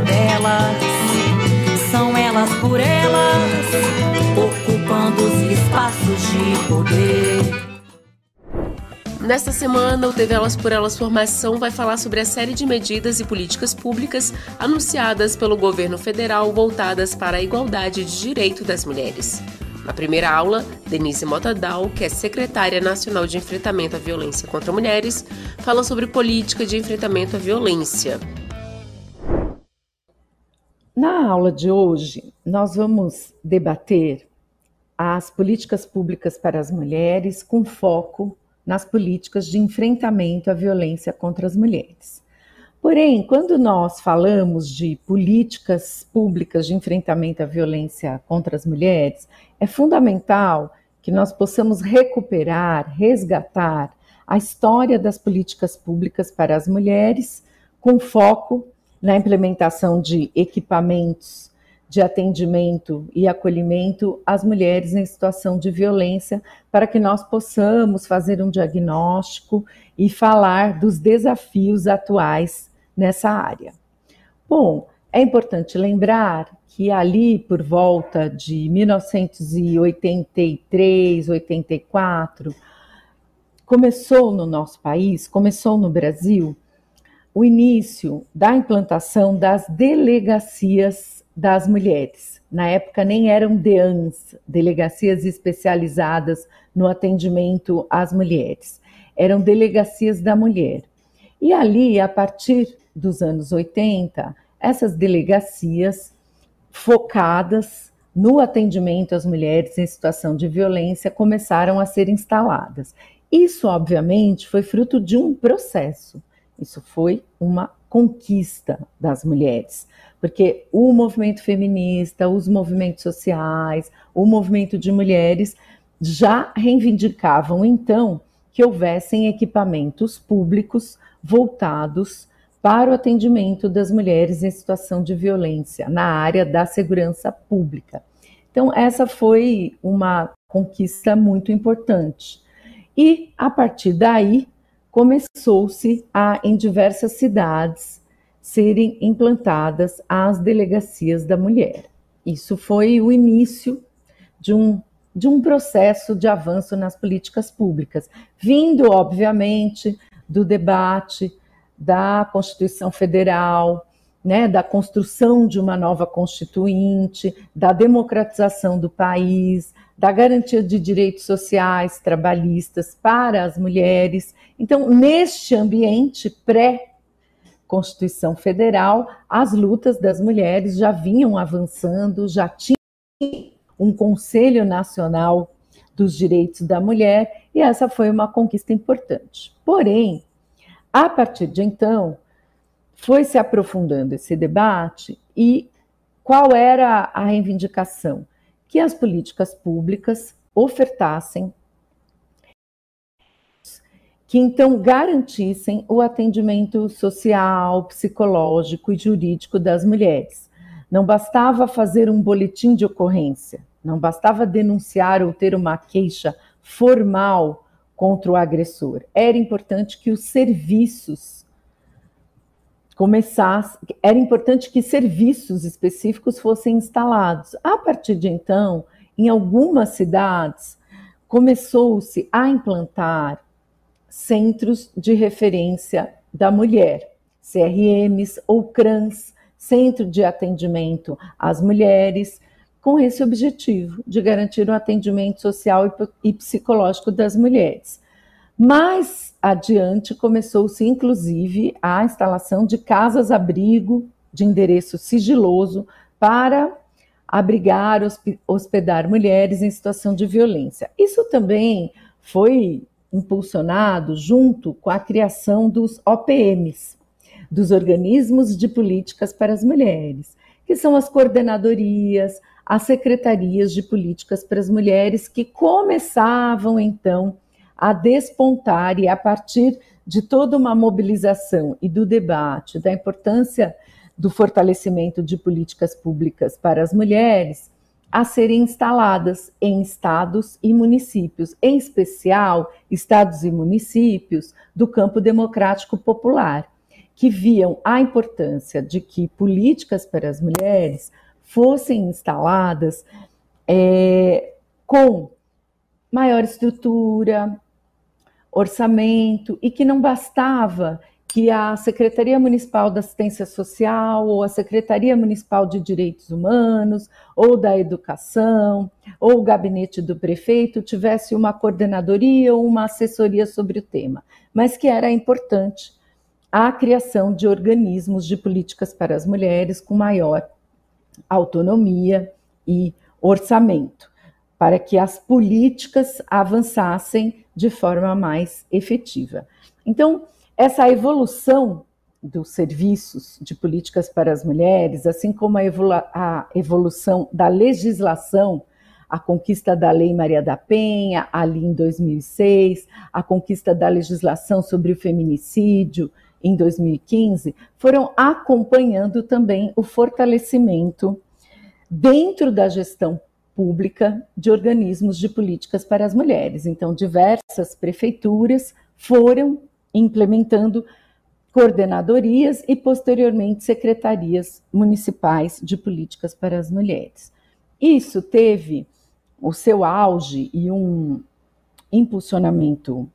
Delas são elas por elas, ocupando os espaços de poder. Nesta semana, o TV Elas por Elas Formação vai falar sobre a série de medidas e políticas públicas anunciadas pelo governo federal voltadas para a igualdade de direito das mulheres. Na primeira aula, Denise Motadal, que é secretária nacional de enfrentamento à violência contra mulheres, fala sobre política de enfrentamento à violência. Na aula de hoje, nós vamos debater as políticas públicas para as mulheres com foco nas políticas de enfrentamento à violência contra as mulheres. Porém, quando nós falamos de políticas públicas de enfrentamento à violência contra as mulheres, é fundamental que nós possamos recuperar, resgatar a história das políticas públicas para as mulheres, com foco na implementação de equipamentos de atendimento e acolhimento às mulheres em situação de violência, para que nós possamos fazer um diagnóstico e falar dos desafios atuais nessa área. Bom, é importante lembrar que ali por volta de 1983, 84, começou no nosso país, começou no Brasil, o início da implantação das delegacias das mulheres. Na época nem eram DEANs, delegacias especializadas no atendimento às mulheres. Eram delegacias da mulher. E ali, a partir dos anos 80, essas delegacias focadas no atendimento às mulheres em situação de violência começaram a ser instaladas. Isso, obviamente, foi fruto de um processo isso foi uma conquista das mulheres, porque o movimento feminista, os movimentos sociais, o movimento de mulheres já reivindicavam então que houvessem equipamentos públicos voltados para o atendimento das mulheres em situação de violência na área da segurança pública. Então, essa foi uma conquista muito importante. E, a partir daí, começou-se a, em diversas cidades, serem implantadas as delegacias da mulher. Isso foi o início de um, de um processo de avanço nas políticas públicas, vindo, obviamente, do debate da Constituição Federal, né, da construção de uma nova constituinte, da democratização do país, da garantia de direitos sociais, trabalhistas para as mulheres. Então, neste ambiente pré-Constituição Federal, as lutas das mulheres já vinham avançando, já tinha um Conselho Nacional dos Direitos da Mulher, e essa foi uma conquista importante. Porém, a partir de então, foi se aprofundando esse debate e qual era a reivindicação? que as políticas públicas ofertassem que então garantissem o atendimento social, psicológico e jurídico das mulheres. Não bastava fazer um boletim de ocorrência, não bastava denunciar ou ter uma queixa formal contra o agressor. Era importante que os serviços começasse, era importante que serviços específicos fossem instalados. A partir de então, em algumas cidades, começou-se a implantar centros de referência da mulher, CRMs ou CRANs, Centro de Atendimento às Mulheres, com esse objetivo de garantir o atendimento social e psicológico das mulheres. Mais adiante começou-se, inclusive, a instalação de casas-abrigo de endereço sigiloso para abrigar, hospedar mulheres em situação de violência. Isso também foi impulsionado junto com a criação dos OPMs, dos Organismos de Políticas para as Mulheres, que são as coordenadorias, as secretarias de políticas para as mulheres que começavam então despontar e a partir de toda uma mobilização e do debate da importância do fortalecimento de políticas públicas para as mulheres a serem instaladas em estados e municípios, em especial estados e municípios do campo democrático popular, que viam a importância de que políticas para as mulheres fossem instaladas é, com maior estrutura, orçamento, e que não bastava que a Secretaria Municipal da Assistência Social, ou a Secretaria Municipal de Direitos Humanos, ou da Educação, ou o gabinete do prefeito tivesse uma coordenadoria ou uma assessoria sobre o tema, mas que era importante a criação de organismos de políticas para as mulheres com maior autonomia e orçamento, para que as políticas avançassem de forma mais efetiva. Então, essa evolução dos serviços de políticas para as mulheres, assim como a, evolu a evolução da legislação, a conquista da Lei Maria da Penha, ali em 2006, a conquista da legislação sobre o feminicídio em 2015, foram acompanhando também o fortalecimento dentro da gestão pública de organismos de políticas para as mulheres. Então, diversas prefeituras foram implementando coordenadorias e, posteriormente, secretarias municipais de políticas para as mulheres. Isso teve o seu auge e um impulsionamento,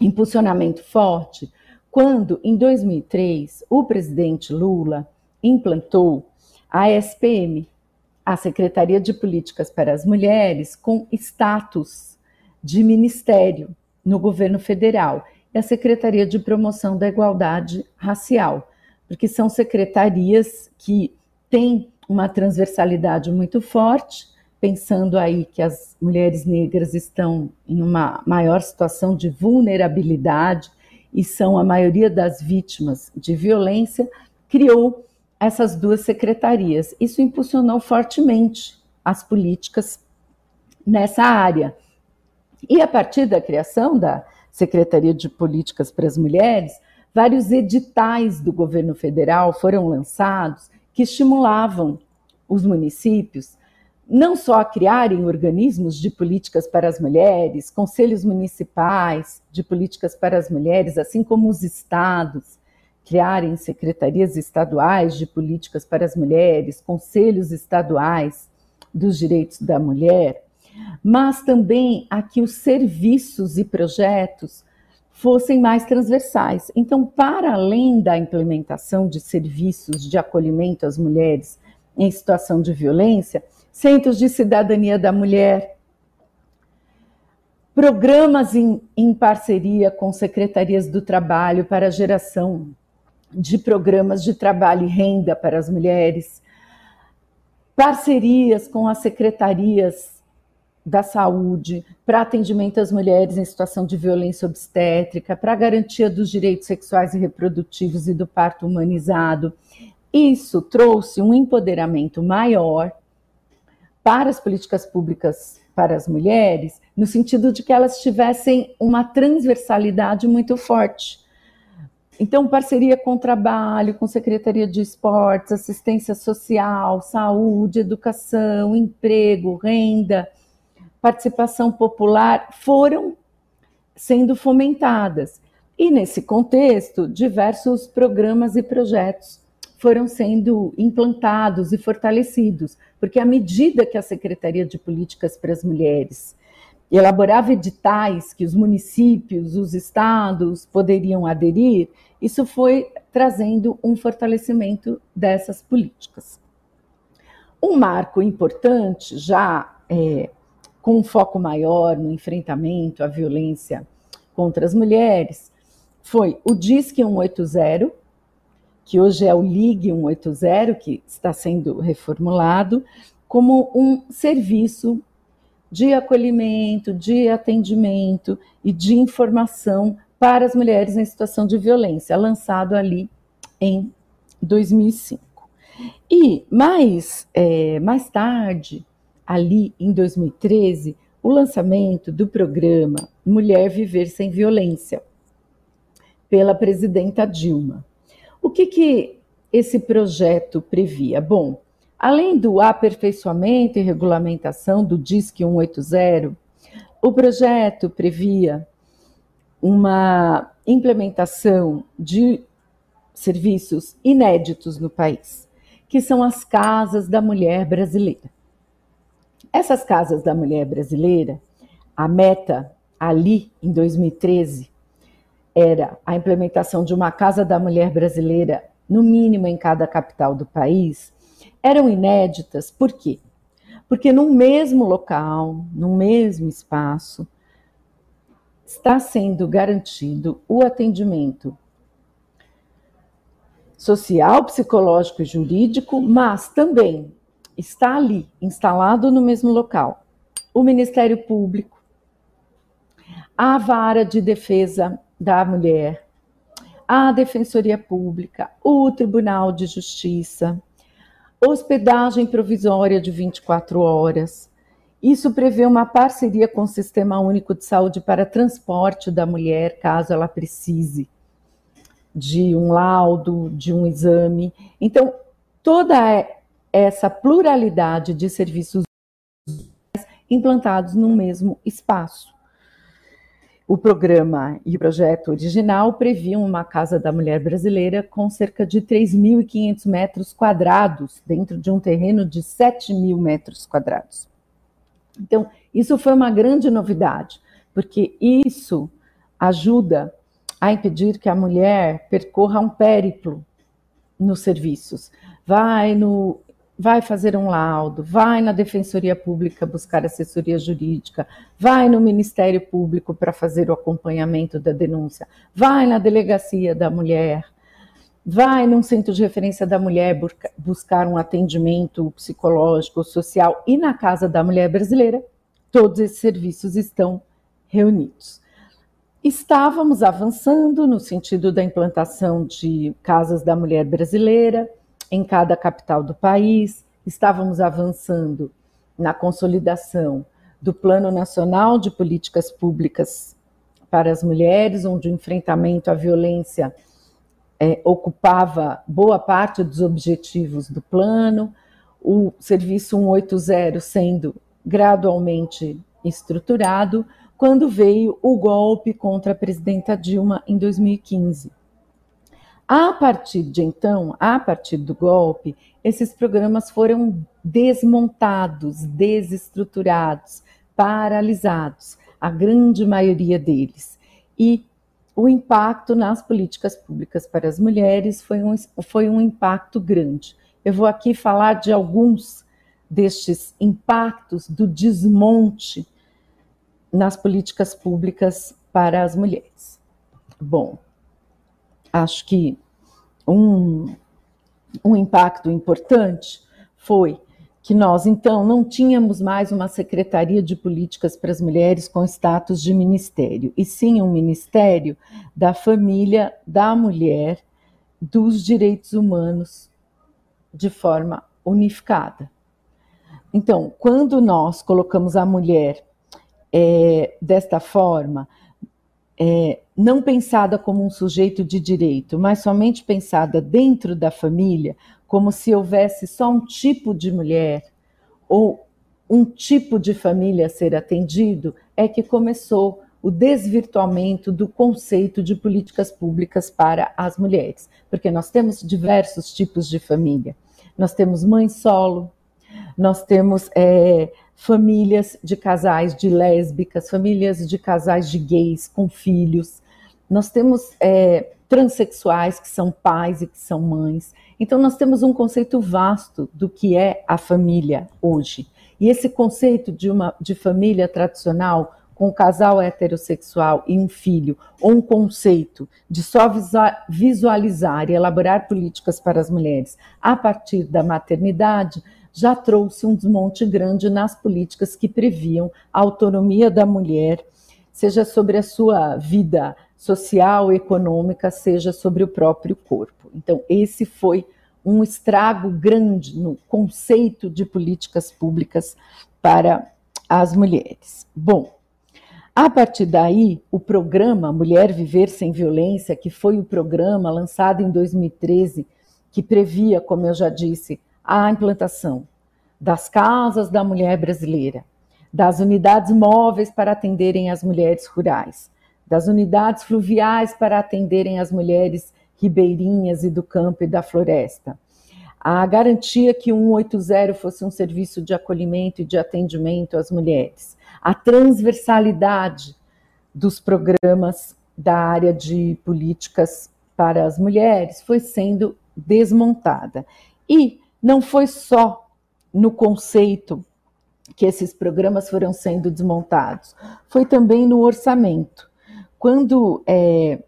impulsionamento forte quando, em 2003, o presidente Lula implantou a SPM, a Secretaria de Políticas para as Mulheres, com status de ministério no governo federal e a Secretaria de Promoção da Igualdade Racial, porque são secretarias que têm uma transversalidade muito forte, pensando aí que as mulheres negras estão em uma maior situação de vulnerabilidade e são a maioria das vítimas de violência, criou essas duas secretarias. Isso impulsionou fortemente as políticas nessa área. E a partir da criação da Secretaria de Políticas para as Mulheres, vários editais do governo federal foram lançados que estimulavam os municípios não só a criarem organismos de políticas para as mulheres, conselhos municipais de políticas para as mulheres, assim como os estados criarem secretarias estaduais de políticas para as mulheres, conselhos estaduais dos direitos da mulher, mas também a que os serviços e projetos fossem mais transversais. Então, para além da implementação de serviços de acolhimento às mulheres em situação de violência, centros de cidadania da mulher, programas em, em parceria com secretarias do trabalho para a geração de programas de trabalho e renda para as mulheres, parcerias com as secretarias da saúde, para atendimento às mulheres em situação de violência obstétrica, para garantia dos direitos sexuais e reprodutivos e do parto humanizado. Isso trouxe um empoderamento maior para as políticas públicas para as mulheres, no sentido de que elas tivessem uma transversalidade muito forte. Então, parceria com o trabalho, com Secretaria de Esportes, assistência social, saúde, educação, emprego, renda, participação popular foram sendo fomentadas. E nesse contexto, diversos programas e projetos foram sendo implantados e fortalecidos, porque à medida que a Secretaria de Políticas para as Mulheres elaborava editais que os municípios, os estados poderiam aderir, isso foi trazendo um fortalecimento dessas políticas. Um marco importante, já é, com um foco maior no enfrentamento à violência contra as mulheres, foi o DISC 180, que hoje é o LIG 180, que está sendo reformulado, como um serviço de acolhimento, de atendimento e de informação para as mulheres em situação de violência, lançado ali em 2005. E mais, é, mais tarde, ali em 2013, o lançamento do programa Mulher Viver Sem Violência, pela presidenta Dilma. O que, que esse projeto previa? Bom, além do aperfeiçoamento e regulamentação do DISC 180, o projeto previa uma implementação de serviços inéditos no país, que são as casas da mulher brasileira. Essas casas da mulher brasileira, a meta ali em 2013 era a implementação de uma casa da mulher brasileira, no mínimo em cada capital do país, eram inéditas, por quê? Porque no mesmo local, no mesmo espaço, está sendo garantido o atendimento social, psicológico e jurídico, mas também está ali, instalado no mesmo local, o Ministério Público, a Vara de Defesa da Mulher, a Defensoria Pública, o Tribunal de Justiça, hospedagem provisória de 24 horas. Isso prevê uma parceria com o Sistema Único de Saúde para transporte da mulher, caso ela precise de um laudo, de um exame. Então, toda essa pluralidade de serviços implantados no mesmo espaço. O programa e o projeto original previam uma Casa da Mulher Brasileira com cerca de 3.500 metros quadrados, dentro de um terreno de 7 mil metros quadrados. Então, isso foi uma grande novidade, porque isso ajuda a impedir que a mulher percorra um périplo nos serviços. Vai no vai fazer um laudo, vai na Defensoria Pública buscar assessoria jurídica, vai no Ministério Público para fazer o acompanhamento da denúncia, vai na Delegacia da Mulher, vai num centro de referência da mulher buscar um atendimento psicológico, social e na Casa da Mulher Brasileira, todos esses serviços estão reunidos. Estávamos avançando no sentido da implantação de casas da mulher brasileira em cada capital do país, estávamos avançando na consolidação do Plano Nacional de Políticas Públicas para as Mulheres, onde o enfrentamento à violência é, ocupava boa parte dos objetivos do plano, o Serviço 180 sendo gradualmente estruturado, quando veio o golpe contra a presidenta Dilma em 2015. A partir de então, a partir do golpe, esses programas foram desmontados, desestruturados, paralisados, a grande maioria deles. E o impacto nas políticas públicas para as mulheres foi um, foi um impacto grande. Eu vou aqui falar de alguns destes impactos do desmonte nas políticas públicas para as mulheres. Bom, acho que um, um impacto importante foi que nós, então, não tínhamos mais uma Secretaria de Políticas para as Mulheres com status de ministério, e sim um Ministério da Família, da Mulher, dos Direitos Humanos, de forma unificada. Então, quando nós colocamos a mulher é, desta forma, é, não pensada como um sujeito de direito, mas somente pensada dentro da família, como se houvesse só um tipo de mulher ou um tipo de família a ser atendido, é que começou o desvirtuamento do conceito de políticas públicas para as mulheres, porque nós temos diversos tipos de família. Nós temos mãe solo, nós temos é, famílias de casais de lésbicas, famílias de casais de gays com filhos, nós temos é, transexuais que são pais e que são mães. Então, nós temos um conceito vasto do que é a família hoje. E esse conceito de uma de família tradicional com um casal heterossexual e um filho, ou um conceito de só visualizar e elaborar políticas para as mulheres a partir da maternidade, já trouxe um desmonte grande nas políticas que previam a autonomia da mulher, seja sobre a sua vida social, econômica, seja sobre o próprio corpo. Então, esse foi um estrago grande no conceito de políticas públicas para as mulheres. Bom, a partir daí, o programa Mulher Viver Sem Violência, que foi o programa lançado em 2013, que previa, como eu já disse, a implantação das casas da mulher brasileira, das unidades móveis para atenderem as mulheres rurais, das unidades fluviais para atenderem as mulheres ribeirinhas e do campo e da floresta. A garantia que o 180 fosse um serviço de acolhimento e de atendimento às mulheres a transversalidade dos programas da área de políticas para as mulheres foi sendo desmontada. E não foi só no conceito que esses programas foram sendo desmontados, foi também no orçamento. Quando é,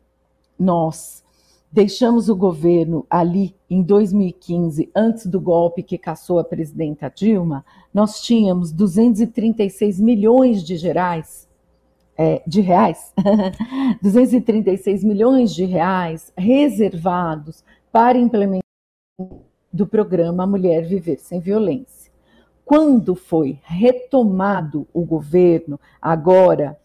nós deixamos o governo ali em 2015, antes do golpe que caçou a presidenta Dilma, nós tínhamos 236 milhões de reais, é, de reais, 236 milhões de reais reservados para implementação do programa Mulher Viver Sem Violência. Quando foi retomado o governo, agora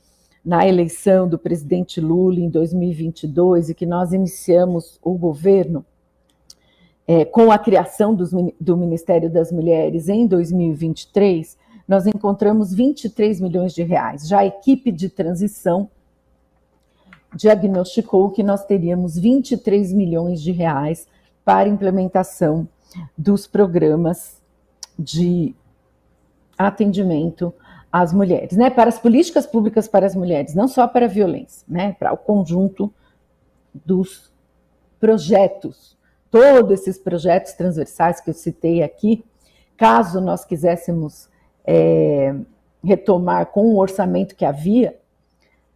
na eleição do presidente Lula em 2022 e que nós iniciamos o governo é, com a criação dos, do Ministério das Mulheres em 2023, nós encontramos 23 milhões de reais. Já a equipe de transição diagnosticou que nós teríamos 23 milhões de reais para implementação dos programas de atendimento às mulheres, né? Para as políticas públicas para as mulheres, não só para a violência, né? Para o conjunto dos projetos, todos esses projetos transversais que eu citei aqui, caso nós quiséssemos é, retomar com o orçamento que havia,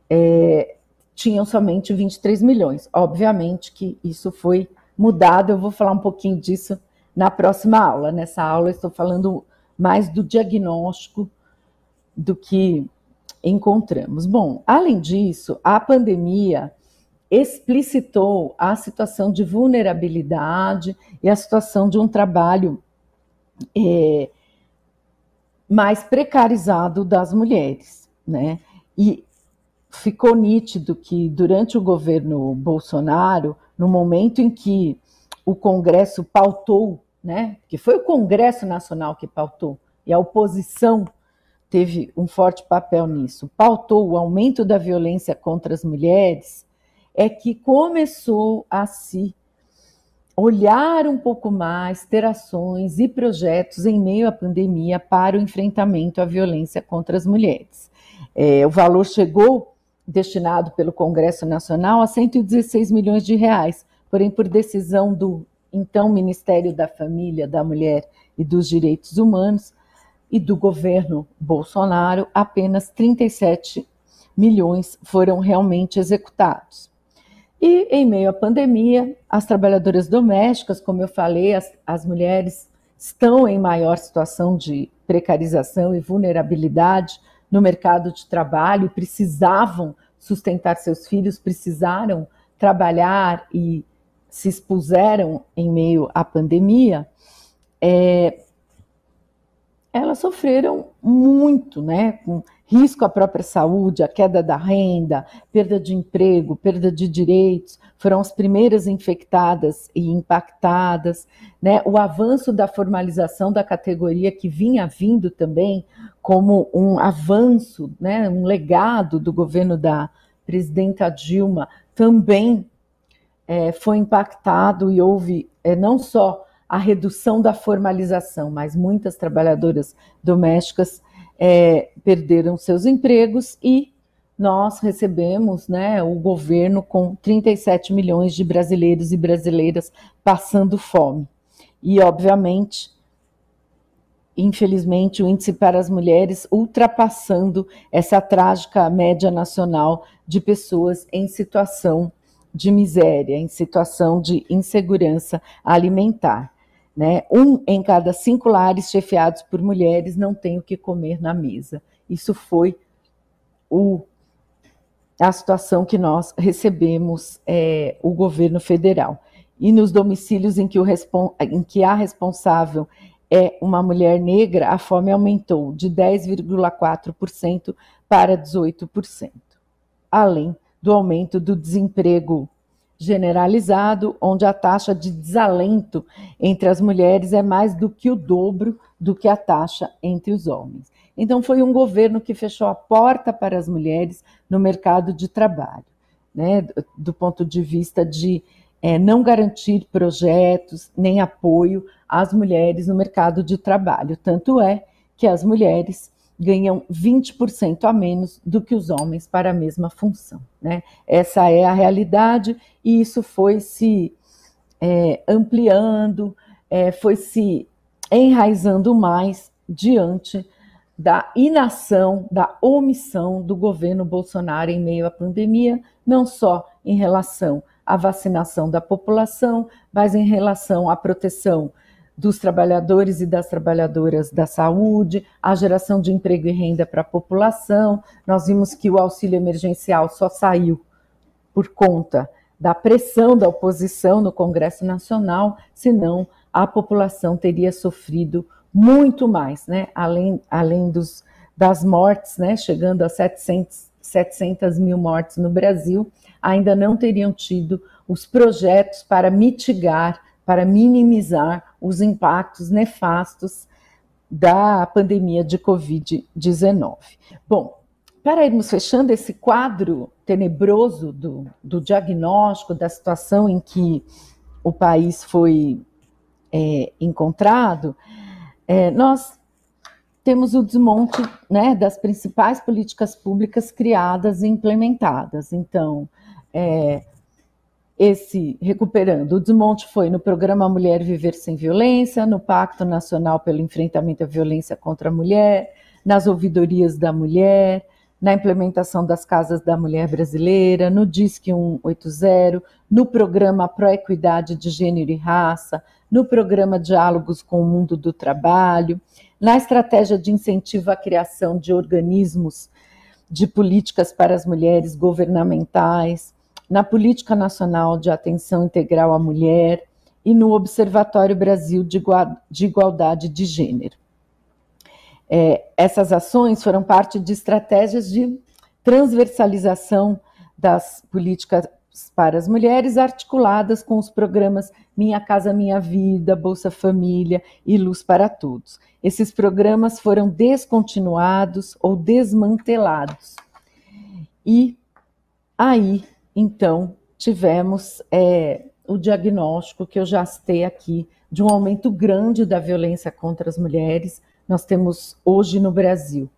é, tinham somente 23 milhões. Obviamente que isso foi mudado, eu vou falar um pouquinho disso na próxima aula. Nessa aula, estou falando mais do diagnóstico do que encontramos. Bom, além disso, a pandemia explicitou a situação de vulnerabilidade e a situação de um trabalho é, mais precarizado das mulheres, né? E ficou nítido que durante o governo Bolsonaro, no momento em que o Congresso pautou, né? Que foi o Congresso Nacional que pautou e a oposição teve um forte papel nisso, pautou o aumento da violência contra as mulheres, é que começou a se olhar um pouco mais, ter ações e projetos em meio à pandemia para o enfrentamento à violência contra as mulheres. É, o valor chegou, destinado pelo Congresso Nacional, a 116 milhões de reais, porém, por decisão do então Ministério da Família, da Mulher e dos Direitos Humanos, e do governo Bolsonaro, apenas 37 milhões foram realmente executados. E em meio à pandemia, as trabalhadoras domésticas, como eu falei, as, as mulheres estão em maior situação de precarização e vulnerabilidade no mercado de trabalho, precisavam sustentar seus filhos, precisaram trabalhar e se expuseram em meio à pandemia. É, elas sofreram muito, né? Com risco à própria saúde, a queda da renda, perda de emprego, perda de direitos, foram as primeiras infectadas e impactadas, né? O avanço da formalização da categoria que vinha vindo também como um avanço, né? Um legado do governo da presidenta Dilma também é, foi impactado e houve é, não só a redução da formalização, mas muitas trabalhadoras domésticas é, perderam seus empregos e nós recebemos né, o governo com 37 milhões de brasileiros e brasileiras passando fome. E, obviamente, infelizmente, o índice para as mulheres ultrapassando essa trágica média nacional de pessoas em situação de miséria, em situação de insegurança alimentar. Né? Um em cada cinco lares chefiados por mulheres não tem o que comer na mesa. Isso foi o, a situação que nós recebemos é, o governo federal. E nos domicílios em que, o, em que a responsável é uma mulher negra, a fome aumentou de 10,4% para 18%, além do aumento do desemprego generalizado, onde a taxa de desalento entre as mulheres é mais do que o dobro do que a taxa entre os homens. Então, foi um governo que fechou a porta para as mulheres no mercado de trabalho, né, do ponto de vista de é, não garantir projetos nem apoio às mulheres no mercado de trabalho. Tanto é que as mulheres ganham 20% a menos do que os homens para a mesma função. Né? Essa é a realidade e isso foi se é, ampliando, é, foi se enraizando mais diante da inação, da omissão do governo Bolsonaro em meio à pandemia, não só em relação à vacinação da população, mas em relação à proteção dos trabalhadores e das trabalhadoras da saúde, a geração de emprego e renda para a população. Nós vimos que o auxílio emergencial só saiu por conta da pressão da oposição no Congresso Nacional, senão a população teria sofrido muito mais, né? além, além dos, das mortes, né? chegando a 700, 700 mil mortes no Brasil, ainda não teriam tido os projetos para mitigar para minimizar os impactos nefastos da pandemia de Covid-19. Bom, para irmos fechando esse quadro tenebroso do, do, diagnóstico da situação em que o país foi é, encontrado, é, nós temos o desmonte né, das principais políticas públicas criadas e implementadas. Então, é, esse recuperando. O desmonte foi no programa Mulher Viver Sem Violência, no Pacto Nacional pelo Enfrentamento à Violência contra a Mulher, nas ouvidorias da mulher, na implementação das casas da mulher brasileira, no Disque 180, no programa Proequidade de Gênero e Raça, no programa Diálogos com o Mundo do Trabalho, na estratégia de incentivo à criação de organismos de políticas para as mulheres governamentais, na Política Nacional de Atenção Integral à Mulher e no Observatório Brasil de Igualdade de Gênero. É, essas ações foram parte de estratégias de transversalização das políticas para as mulheres, articuladas com os programas Minha Casa Minha Vida, Bolsa Família e Luz para Todos. Esses programas foram descontinuados ou desmantelados. E aí então, tivemos é, o diagnóstico que eu já citei aqui de um aumento grande da violência contra as mulheres. Nós temos hoje no Brasil,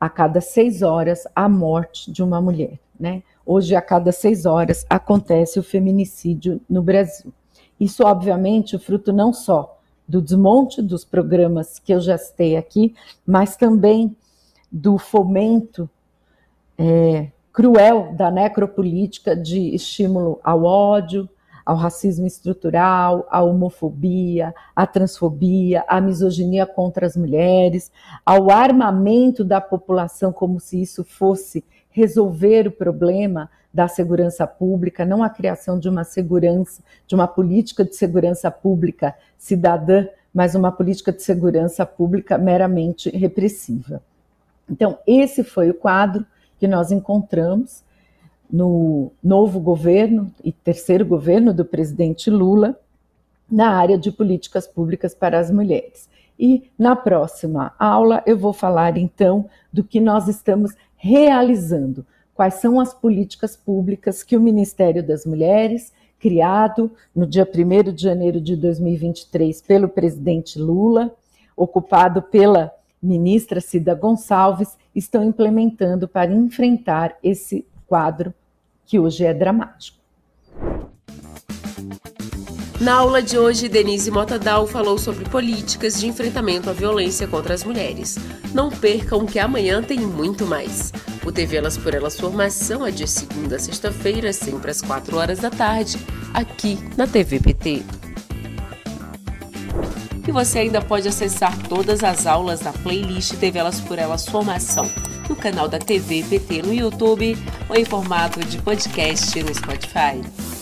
a cada seis horas, a morte de uma mulher. Né? Hoje, a cada seis horas, acontece o feminicídio no Brasil. Isso, obviamente, o fruto não só do desmonte dos programas que eu já citei aqui, mas também do fomento é, cruel da necropolítica de estímulo ao ódio, ao racismo estrutural, à homofobia, à transfobia, à misoginia contra as mulheres, ao armamento da população como se isso fosse resolver o problema da segurança pública, não a criação de uma segurança, de uma política de segurança pública cidadã, mas uma política de segurança pública meramente repressiva. Então, esse foi o quadro que nós encontramos no novo governo e terceiro governo do presidente Lula na área de políticas públicas para as mulheres. E na próxima aula eu vou falar então do que nós estamos realizando, quais são as políticas públicas que o Ministério das Mulheres, criado no dia 1 de janeiro de 2023 pelo presidente Lula, ocupado pela ministra Cida Gonçalves, estão implementando para enfrentar esse quadro que hoje é dramático. Na aula de hoje, Denise Motadal falou sobre políticas de enfrentamento à violência contra as mulheres. Não percam que amanhã tem muito mais. O TV Elas por Elas Formação é de segunda a sexta-feira, sempre às 4 horas da tarde, aqui na TVPT. E você ainda pode acessar todas as aulas da playlist TV Elas por Elas Formação no canal da TV PT no YouTube ou em formato de podcast no Spotify.